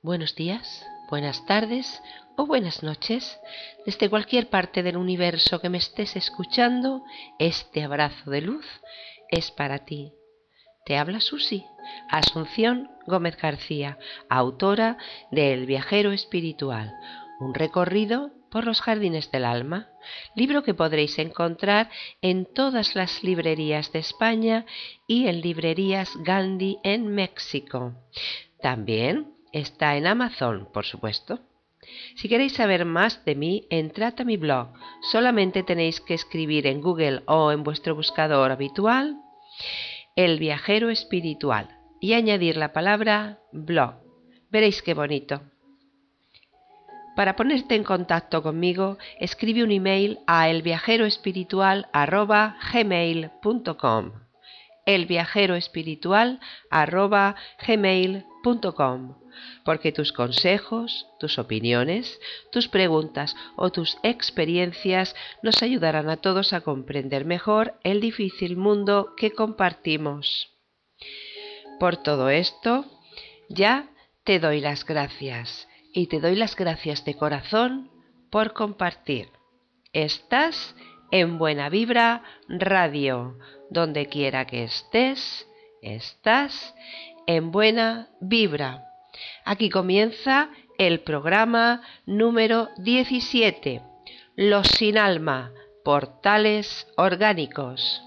Buenos días, buenas tardes o buenas noches. Desde cualquier parte del universo que me estés escuchando, este abrazo de luz es para ti. Te habla Susi, Asunción Gómez García, autora de El viajero espiritual, un recorrido por los jardines del alma, libro que podréis encontrar en todas las librerías de España y en librerías Gandhi en México. También está en Amazon, por supuesto. Si queréis saber más de mí, entrad a mi blog. Solamente tenéis que escribir en Google o en vuestro buscador habitual El viajero espiritual y añadir la palabra blog. Veréis qué bonito. Para ponerte en contacto conmigo, escribe un email a elviajeroespiritual@gmail.com. elviajeroespiritual@gmail.com porque tus consejos, tus opiniones, tus preguntas o tus experiencias nos ayudarán a todos a comprender mejor el difícil mundo que compartimos. Por todo esto, ya te doy las gracias y te doy las gracias de corazón por compartir. Estás en Buena Vibra Radio, donde quiera que estés, estás en Buena Vibra. Aquí comienza el programa número 17, Los sin alma, portales orgánicos.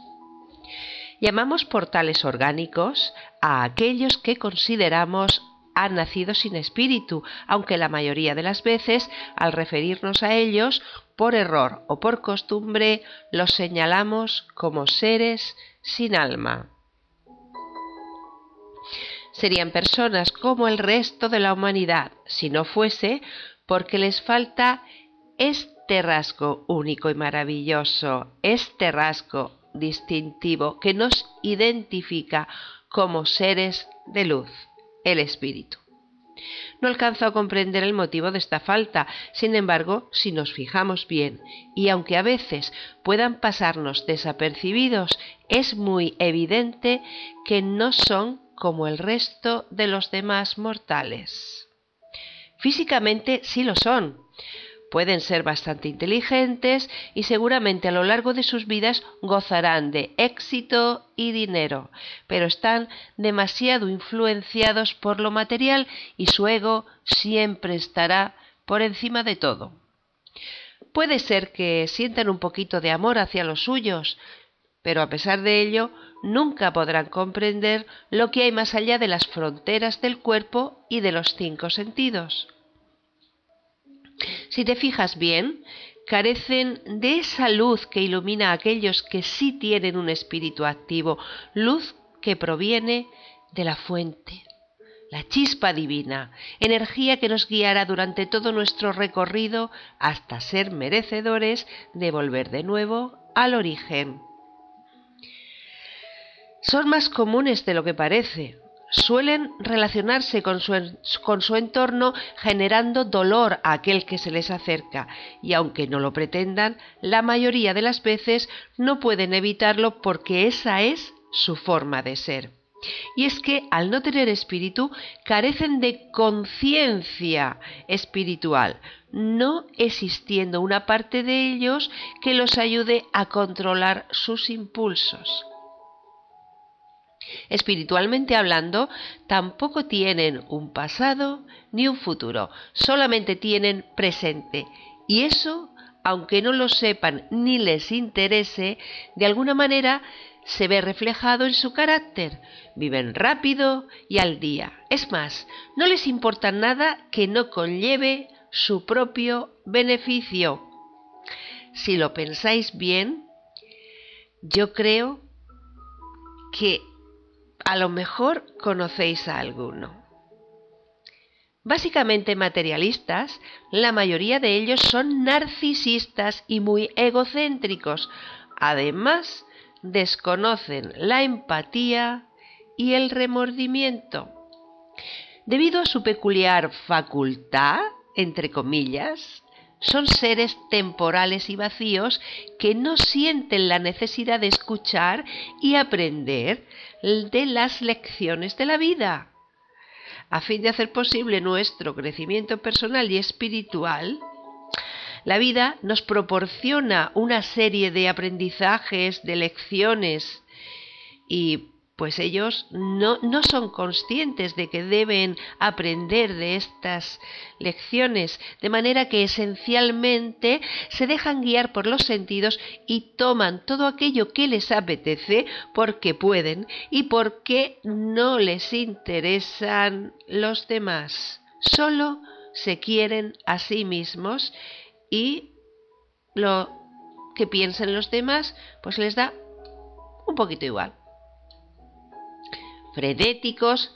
Llamamos portales orgánicos a aquellos que consideramos han nacido sin espíritu, aunque la mayoría de las veces, al referirnos a ellos, por error o por costumbre, los señalamos como seres sin alma serían personas como el resto de la humanidad, si no fuese porque les falta este rasgo único y maravilloso, este rasgo distintivo que nos identifica como seres de luz, el espíritu. No alcanzo a comprender el motivo de esta falta, sin embargo, si nos fijamos bien, y aunque a veces puedan pasarnos desapercibidos, es muy evidente que no son como el resto de los demás mortales. Físicamente sí lo son. Pueden ser bastante inteligentes y seguramente a lo largo de sus vidas gozarán de éxito y dinero, pero están demasiado influenciados por lo material y su ego siempre estará por encima de todo. Puede ser que sientan un poquito de amor hacia los suyos, pero a pesar de ello nunca podrán comprender lo que hay más allá de las fronteras del cuerpo y de los cinco sentidos. Si te fijas bien, carecen de esa luz que ilumina a aquellos que sí tienen un espíritu activo, luz que proviene de la fuente, la chispa divina, energía que nos guiará durante todo nuestro recorrido hasta ser merecedores de volver de nuevo al origen son más comunes de lo que parece. Suelen relacionarse con su, entorno generando dolor a aquel que se les acerca y aunque no lo pretendan, la mayoría de las veces no pueden evitarlo porque esa es su forma de ser. Y es que al no tener espíritu carecen de conciencia espiritual, no existiendo una parte de ellos que los ayude a controlar sus impulsos espiritualmente hablando, tampoco tienen un pasado ni un futuro, solamente tienen presente. Y eso, aunque no lo sepan ni les interese, de alguna manera se ve reflejado en su carácter. Viven rápido y al día. Es más, no les importa nada que no conlleve su propio beneficio. Si lo pensáis bien, yo creo que a lo mejor conocéis a alguno. Básicamente materialistas, la mayoría de ellos son narcisistas y muy egocéntricos. Además, desconocen la empatía y el remordimiento. Debido a su peculiar facultad, entre comillas, son seres temporales y vacíos que no sienten la necesidad de escuchar y aprender de las lecciones de la vida. a fin de hacer posible nuestro crecimiento personal y espiritual, la vida nos proporciona una serie de aprendizajes, de lecciones y pues ellos no, no, son conscientes de que deben aprender de estas lecciones, de manera que esencialmente se dejan guiar por los sentidos y toman todo aquello que les apetece porque pueden y porque no les interesan los demás. Solo se quieren a sí mismos y lo que piensen los demás pues les da un poquito igual frenéticos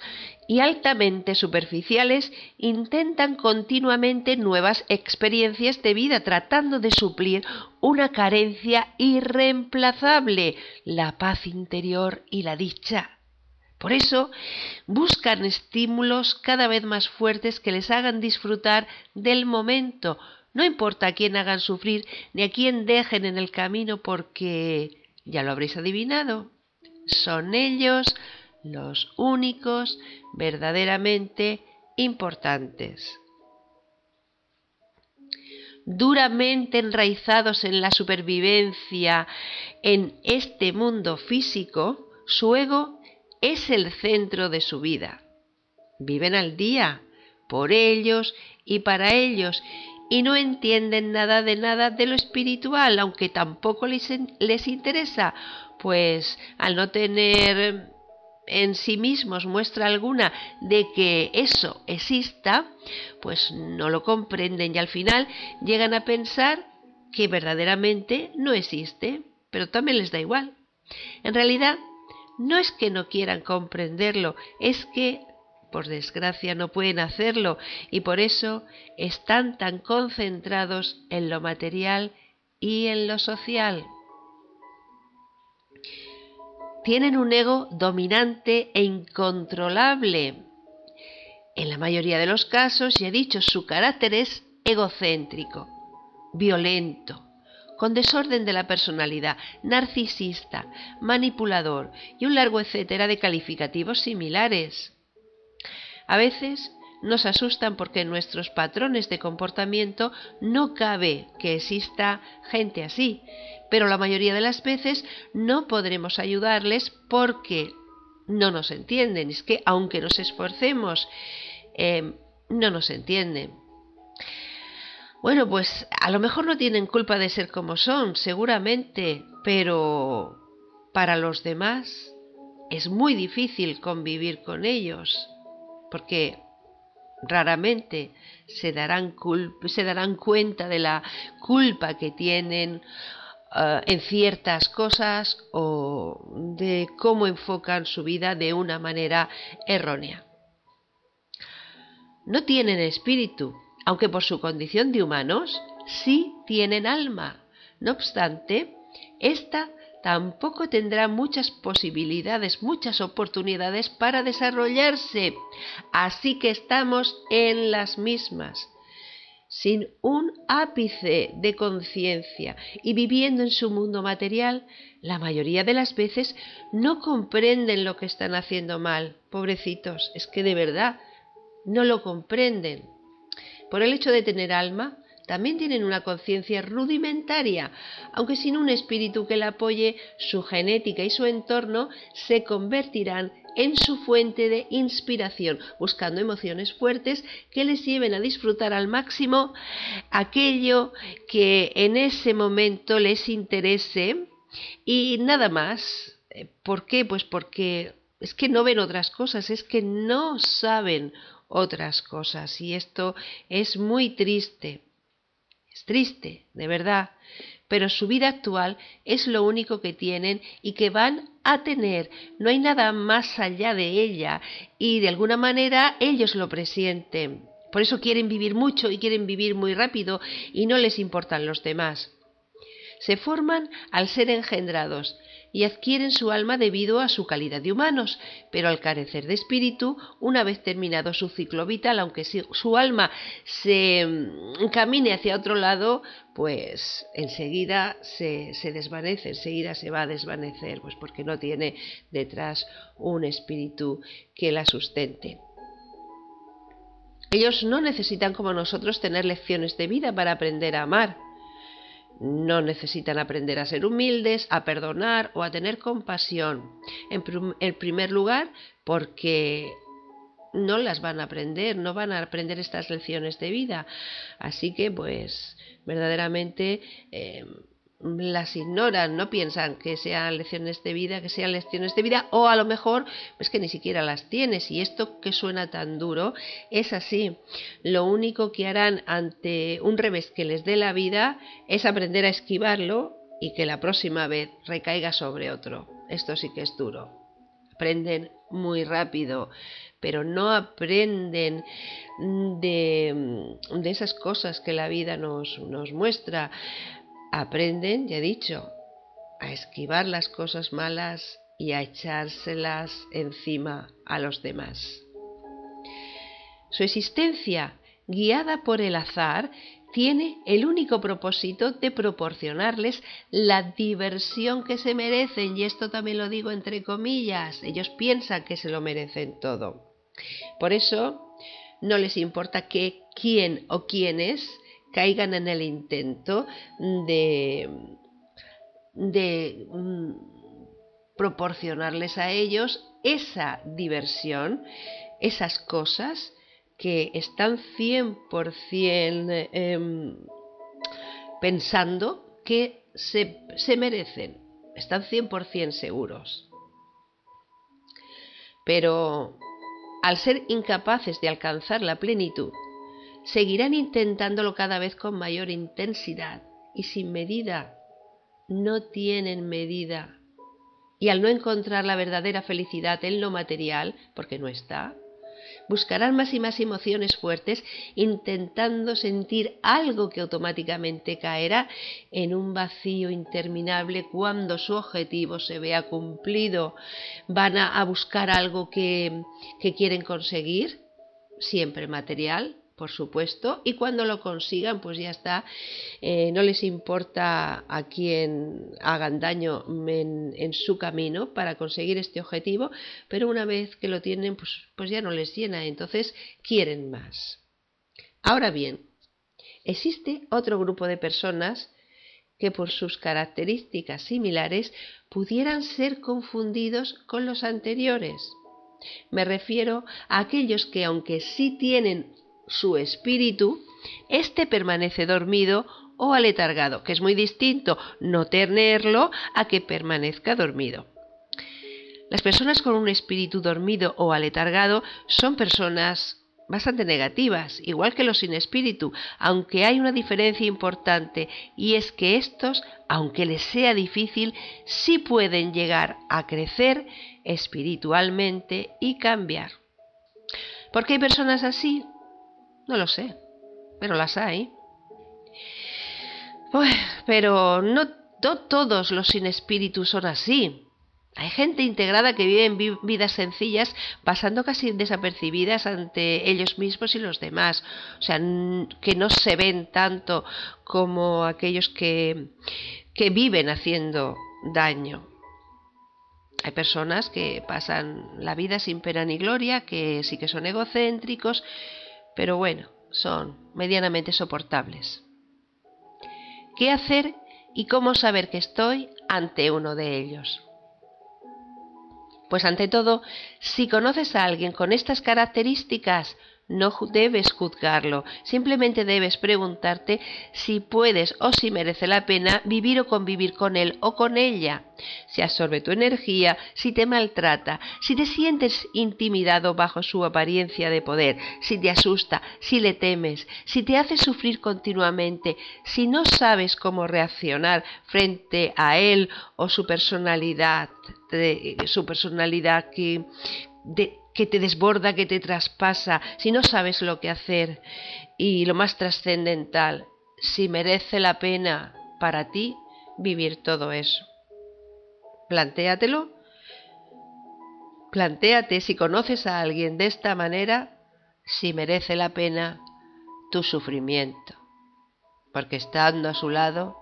y altamente superficiales intentan continuamente nuevas experiencias de vida tratando de suplir una carencia irreemplazable, la paz interior y la dicha. Por eso buscan estímulos cada vez más fuertes que les hagan disfrutar del momento, no importa a quién hagan sufrir ni a quién dejen en el camino porque, ya lo habréis adivinado, son ellos los únicos verdaderamente importantes. Duramente enraizados en la supervivencia en este mundo físico, su ego es el centro de su vida. Viven al día, por ellos y para ellos, y no entienden nada de nada de lo espiritual, aunque tampoco les, les interesa, pues al no tener en sí mismos muestra alguna de que eso exista, pues no lo comprenden y al final llegan a pensar que verdaderamente no existe, pero también les da igual. En realidad, no es que no quieran comprenderlo, es que, por desgracia, no pueden hacerlo y por eso están tan concentrados en lo material y en lo social tienen un ego dominante e incontrolable. En la mayoría de los casos, ya he dicho, su carácter es egocéntrico, violento, con desorden de la personalidad, narcisista, manipulador y un largo etcétera de calificativos similares. A veces nos asustan porque nuestros patrones de comportamiento no cabe que exista gente así, pero la mayoría de las veces no podremos ayudarles porque no nos entienden. Es que aunque nos esforcemos, eh, no nos entienden. Bueno, pues a lo mejor no tienen culpa de ser como son, seguramente, pero para los demás es muy difícil convivir con ellos, porque raramente se darán, se darán cuenta de la culpa que tienen eh, en ciertas cosas o de cómo enfocan su vida de una manera errónea. No tienen espíritu, aunque por su condición de humanos sí tienen alma. No obstante, esta tampoco tendrá muchas posibilidades, muchas oportunidades para desarrollarse. Así que estamos en las mismas, sin un ápice de conciencia y viviendo en su mundo material, la mayoría de las veces no comprenden lo que están haciendo mal. Pobrecitos, es que de verdad no lo comprenden. Por el hecho de tener alma, también tienen una conciencia rudimentaria, aunque sin un espíritu que la apoye, su genética y su entorno se convertirán en su fuente de inspiración, buscando emociones fuertes que les lleven a disfrutar al máximo aquello que en ese momento les interese y nada más. ¿Por qué? Pues porque es que no ven otras cosas, es que no saben otras cosas y esto es muy triste. Es triste, de verdad, pero su vida actual es lo único que tienen y que van a tener. No hay nada más allá de ella y de alguna manera ellos lo presienten. Por eso quieren vivir mucho y quieren vivir muy rápido y no les importan los demás. Se forman al ser engendrados y adquieren su alma debido a su calidad de humanos, pero al carecer de espíritu, una vez terminado su ciclo vital, aunque su alma se mm, camine hacia otro lado, pues enseguida se, se desvanece, enseguida se va a desvanecer, pues porque no tiene detrás un espíritu que la sustente. Ellos no necesitan como nosotros tener lecciones de vida para aprender a amar. No necesitan aprender a ser humildes, a perdonar o a tener compasión. En, primer lugar, porque no las van a aprender, no van a aprender estas lecciones de vida. Así que, pues, verdaderamente eh, las ignoran, no piensan que sean lecciones de vida, que sean lecciones de vida, o a lo mejor es que ni siquiera las tienes. Y esto que suena tan duro es así. Lo único que harán ante un revés que les dé la vida es aprender a esquivarlo y que la próxima vez recaiga sobre otro. Esto sí que es duro. Aprenden muy rápido, pero no aprenden de, esas cosas que la vida nos muestra aprenden, ya he dicho, a esquivar las cosas malas y a echárselas encima a los demás. Su existencia, guiada por el azar, tiene el único propósito de proporcionarles la diversión que se merecen, y esto también lo digo entre comillas, ellos piensan que se lo merecen todo. Por eso no les importa que quién o quiénes caigan en el intento de, de mm, proporcionarles a ellos esa diversión, esas cosas que están 100% em, pensando que se, se merecen, están 100% seguros. Pero al ser incapaces de alcanzar la plenitud, seguirán intentándolo cada vez con mayor intensidad y sin medida. No tienen medida. Y al no encontrar la verdadera felicidad en lo material, porque no está, buscarán más y más emociones fuertes intentando sentir algo que automáticamente caerá en un vacío interminable cuando su objetivo se vea cumplido. Van a, buscar algo que, que quieren conseguir, siempre material, por supuesto, y cuando lo consigan, pues ya está, eh, no les importa a quien hagan daño en, su camino para conseguir este objetivo, pero una vez que lo tienen, pues, pues ya no les llena, entonces quieren más. Ahora bien, existe otro grupo de personas que por sus características similares pudieran ser confundidos con los anteriores. Me refiero a aquellos que aunque sí tienen su espíritu, éste permanece dormido o aletargado, que es muy distinto no tenerlo a que permanezca dormido. Las personas con un espíritu dormido o aletargado son personas bastante negativas, igual que los sin espíritu, aunque hay una diferencia importante y es que estos, aunque les sea difícil, sí pueden llegar a crecer espiritualmente y cambiar. ¿Por qué hay personas así? No lo sé, pero las hay. pero no, todos los sin espíritu son así. Hay gente integrada que vive vidas sencillas, pasando casi desapercibidas ante ellos mismos y los demás. O sea, que no se ven tanto como aquellos que, que viven haciendo daño. Hay personas que pasan la vida sin pena ni gloria, que sí que son egocéntricos, pero bueno, son medianamente soportables. ¿Qué hacer y cómo saber que estoy ante uno de ellos? Pues ante todo, si conoces a alguien con estas características, no debes juzgarlo, simplemente debes preguntarte si puedes o si merece la pena vivir o convivir con él o con ella, si absorbe tu energía, si te maltrata, si te sientes intimidado bajo su apariencia de poder, si te asusta, si le temes, si te hace sufrir continuamente, si no sabes cómo reaccionar frente a él o su personalidad, su personalidad que que te desborda, que te traspasa, si no sabes lo que hacer y lo más trascendental, si merece la pena para ti vivir todo eso. Plantéatelo. Plantéate si conoces a alguien de esta manera, si merece la pena tu sufrimiento. Porque estando a su lado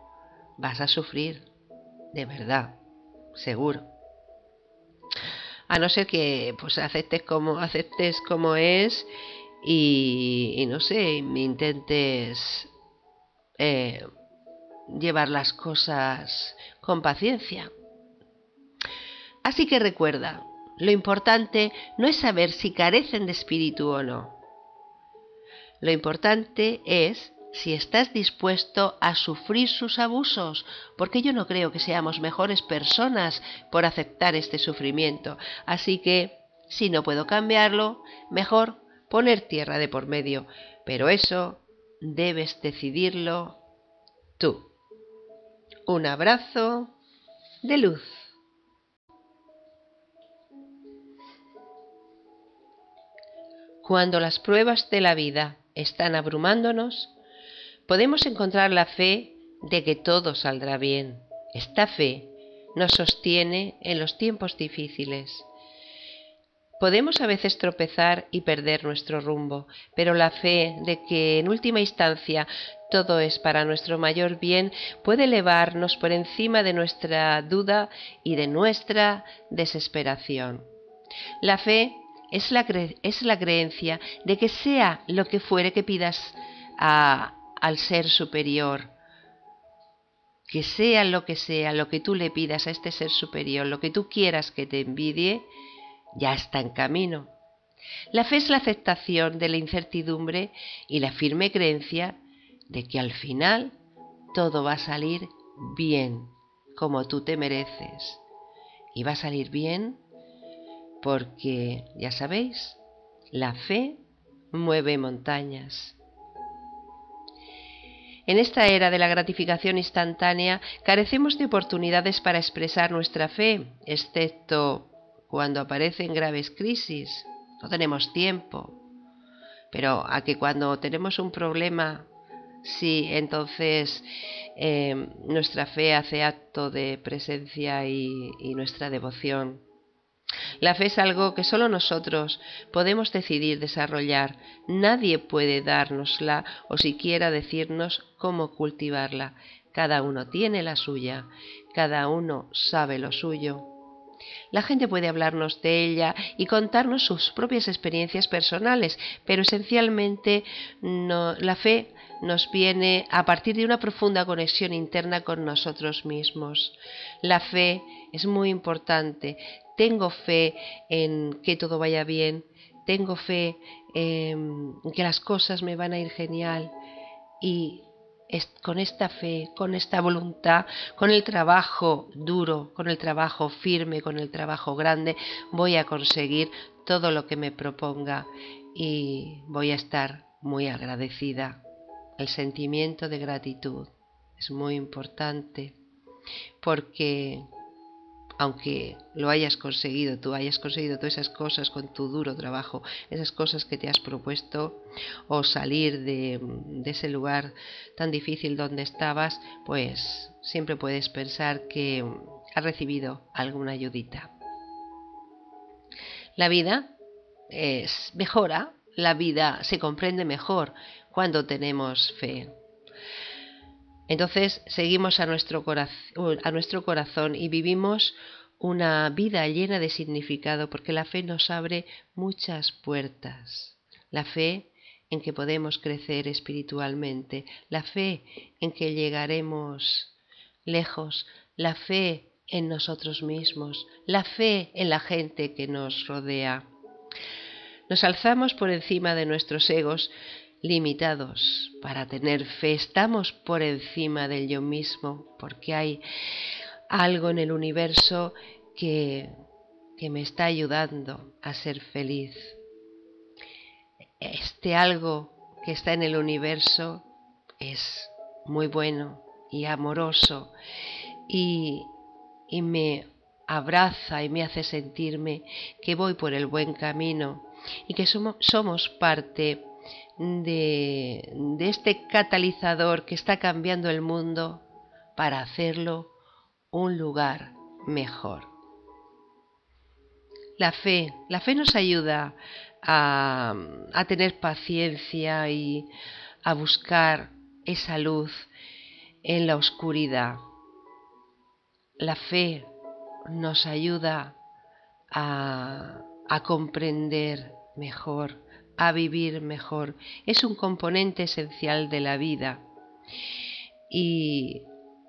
vas a sufrir, de verdad, seguro a no ser que pues aceptes como aceptes como es y, no sé, intentes eh, llevar las cosas con paciencia. Así que recuerda, lo importante no es saber si carecen de espíritu o no. Lo importante es si estás dispuesto a sufrir sus abusos, porque yo no creo que seamos mejores personas por aceptar este sufrimiento. Así que, si no puedo cambiarlo, mejor poner tierra de por medio. Pero eso debes decidirlo tú. Un abrazo de luz. Cuando las pruebas de la vida están abrumándonos, podemos encontrar la fe de que todo saldrá bien. Esta fe nos sostiene en los tiempos difíciles. Podemos a veces tropezar y perder nuestro rumbo, pero la fe de que en última instancia todo es para nuestro mayor bien puede elevarnos por encima de nuestra duda y de nuestra desesperación. La fe es la, es la creencia de que sea lo que fuere que pidas a, al ser superior, que sea lo que sea, lo que tú le pidas a este ser superior, lo que tú quieras que te envidie, ya está en camino. La fe es la aceptación de la incertidumbre y la firme creencia de que al final todo va a salir bien, como tú te mereces. Y va a salir bien porque, ya sabéis, la fe mueve montañas. En esta era de la gratificación instantánea carecemos de oportunidades para expresar nuestra fe, excepto cuando aparecen graves crisis. No tenemos tiempo. Pero a que cuando tenemos un problema, sí, entonces eh, nuestra fe hace acto de presencia y, y nuestra devoción. La fe es algo que solo nosotros podemos decidir desarrollar. Nadie puede dárnosla o siquiera decirnos cómo cultivarla. Cada uno tiene la suya, cada uno sabe lo suyo. La gente puede hablarnos de ella y contarnos sus propias experiencias personales, pero esencialmente la fe nos viene a partir de una profunda conexión interna con nosotros mismos. La fe es muy importante, tengo fe en que todo vaya bien, tengo fe en que las cosas me van a ir genial y con esta fe, con esta voluntad, con el trabajo duro, con el trabajo firme, con el trabajo grande, voy a conseguir todo lo que me proponga y voy a estar muy agradecida. El sentimiento de gratitud es muy importante porque aunque lo hayas conseguido, tú hayas conseguido todas esas cosas con tu duro trabajo, esas cosas que te has propuesto, o salir de, ese lugar tan difícil donde estabas, pues siempre puedes pensar que has recibido alguna ayudita. La vida es, mejora, la vida se comprende mejor cuando tenemos fe. Entonces seguimos a nuestro, a nuestro corazón y vivimos una vida llena de significado porque la fe nos abre muchas puertas. La fe en que podemos crecer espiritualmente, la fe en que llegaremos lejos, la fe en nosotros mismos, la fe en la gente que nos rodea. Nos alzamos por encima de nuestros egos limitados para tener fe. Estamos por encima del yo mismo porque hay algo en el universo que, que me está ayudando a ser feliz. Este algo que está en el universo es muy bueno y amoroso y, y me abraza y me hace sentirme que voy por el buen camino y que somos, somos parte de, este catalizador que está cambiando el mundo para hacerlo un lugar mejor. La fe, la fe nos ayuda a, tener paciencia y a buscar esa luz en la oscuridad. La fe nos ayuda a comprender mejor, a vivir mejor. Es un componente esencial de la vida. Y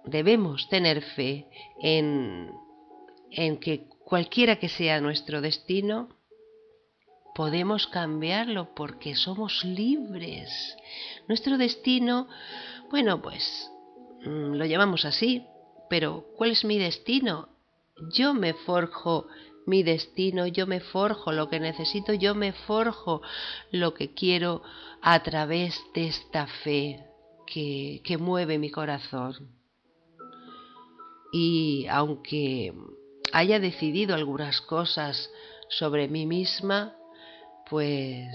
debemos tener fe en, en que cualquiera que sea nuestro destino, podemos cambiarlo porque somos libres. Nuestro destino, bueno, pues mm, lo llamamos así, pero ¿cuál es mi destino? Yo me forjo mi destino, yo me forjo lo que necesito, yo me forjo lo que quiero a través de esta fe que, que mueve mi corazón. Y aunque haya decidido algunas cosas sobre mí misma, pues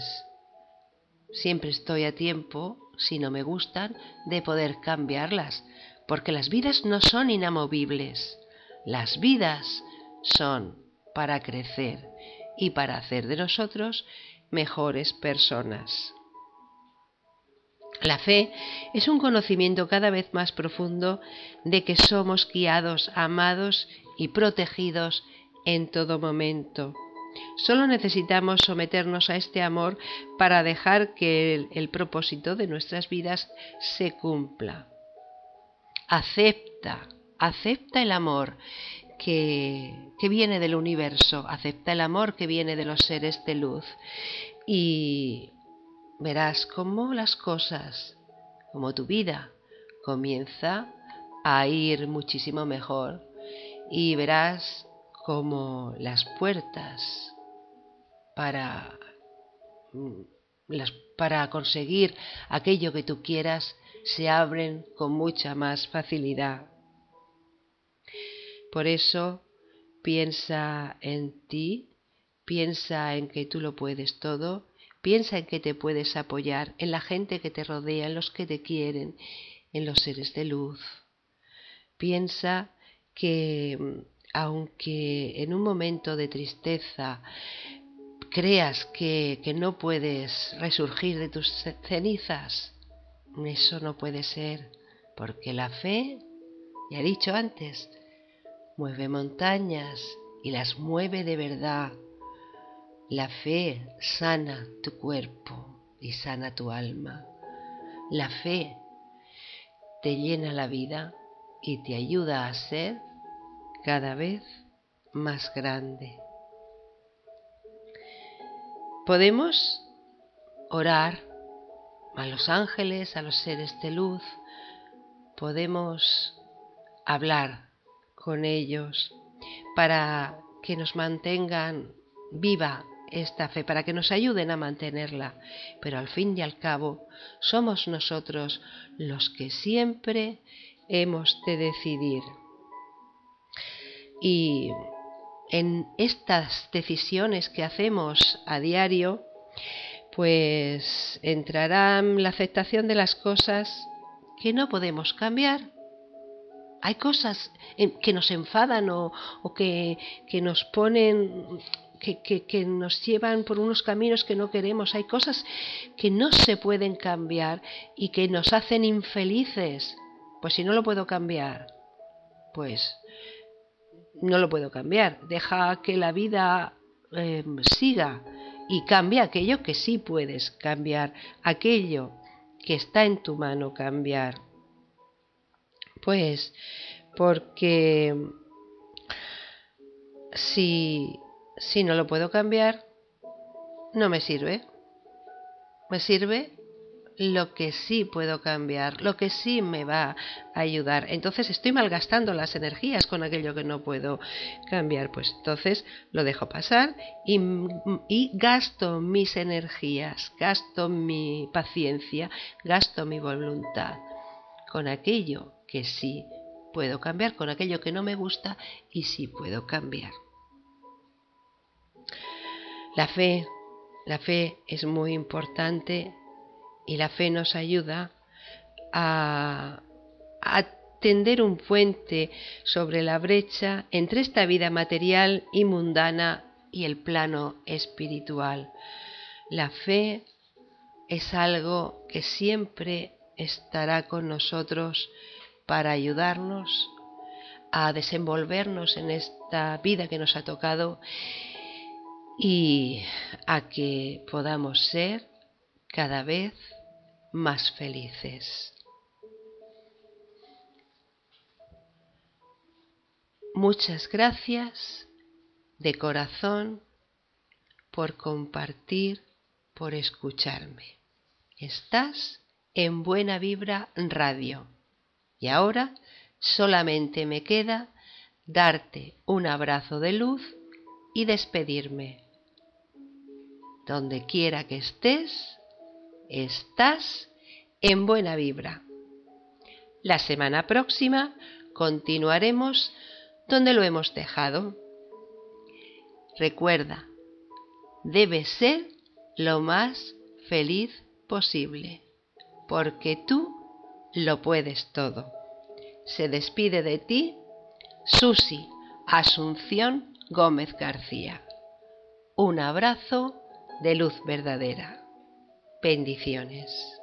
siempre estoy a tiempo, si no me gustan, de poder cambiarlas, porque las vidas no son inamovibles, las vidas son para crecer y para hacer de nosotros mejores personas. La fe es un conocimiento cada vez más profundo de que somos guiados, amados y protegidos en todo momento. Solo necesitamos someternos a este amor para dejar que el, propósito de nuestras vidas se cumpla. Acepta, acepta el amor que, viene del universo, acepta el amor que viene de los seres de luz y verás cómo las cosas, como tu vida, comienza a ir muchísimo mejor y verás como las puertas para, mm, para conseguir aquello que tú quieras se abren con mucha más facilidad. Por eso piensa en ti, piensa en que tú lo puedes todo, piensa en que te puedes apoyar, en la gente que te rodea, en los que te quieren, en los seres de luz. Piensa que mm, aunque en un momento de tristeza creas que, no puedes resurgir de tus cenizas, eso no puede ser, porque la fe, ya he dicho antes, mueve montañas y las mueve de verdad. La fe sana tu cuerpo y sana tu alma. La fe te llena la vida y te ayuda a ser cada vez más grande. Podemos orar a los ángeles, a los seres de luz, podemos hablar con ellos para que nos mantengan viva esta fe, para que nos ayuden a mantenerla. Pero al fin y al cabo somos nosotros los que siempre hemos de decidir y en estas decisiones que hacemos a diario, pues entrará la aceptación de las cosas que no podemos cambiar. Hay cosas que nos enfadan o, que, nos ponen, que, que, nos llevan por unos caminos que no queremos. Hay cosas que no se pueden cambiar y que nos hacen infelices. Pues si no lo puedo cambiar, pues no lo puedo cambiar. Deja que la vida eh, siga y cambia aquello que sí puedes cambiar, aquello que está en tu mano cambiar. Pues porque si, si no lo puedo cambiar, no me sirve. Me sirve lo que sí puedo cambiar, lo que sí me va a ayudar. Entonces estoy malgastando las energías con aquello que no puedo cambiar. Pues entonces lo dejo pasar y, y gasto mis energías, gasto mi paciencia, gasto mi voluntad con aquello que sí puedo cambiar, con aquello que no me gusta y sí puedo cambiar. La fe, la fe es muy importante y la fe nos ayuda a, tender un puente sobre la brecha entre esta vida material y mundana y el plano espiritual. La fe es algo que siempre estará con nosotros para ayudarnos a desenvolvernos en esta vida que nos ha tocado y a que podamos ser cada vez más felices. Muchas gracias de corazón por compartir, por escucharme. Estás en Buena Vibra Radio. Y ahora solamente me queda darte un abrazo de luz y despedirme. Donde quiera que estés, estás en buena vibra. La semana próxima continuaremos donde lo hemos dejado. Recuerda, debes ser lo más feliz posible, porque tú lo puedes todo. Se despide de ti Susi Asunción Gómez García. Un abrazo de luz verdadera. Bendiciones.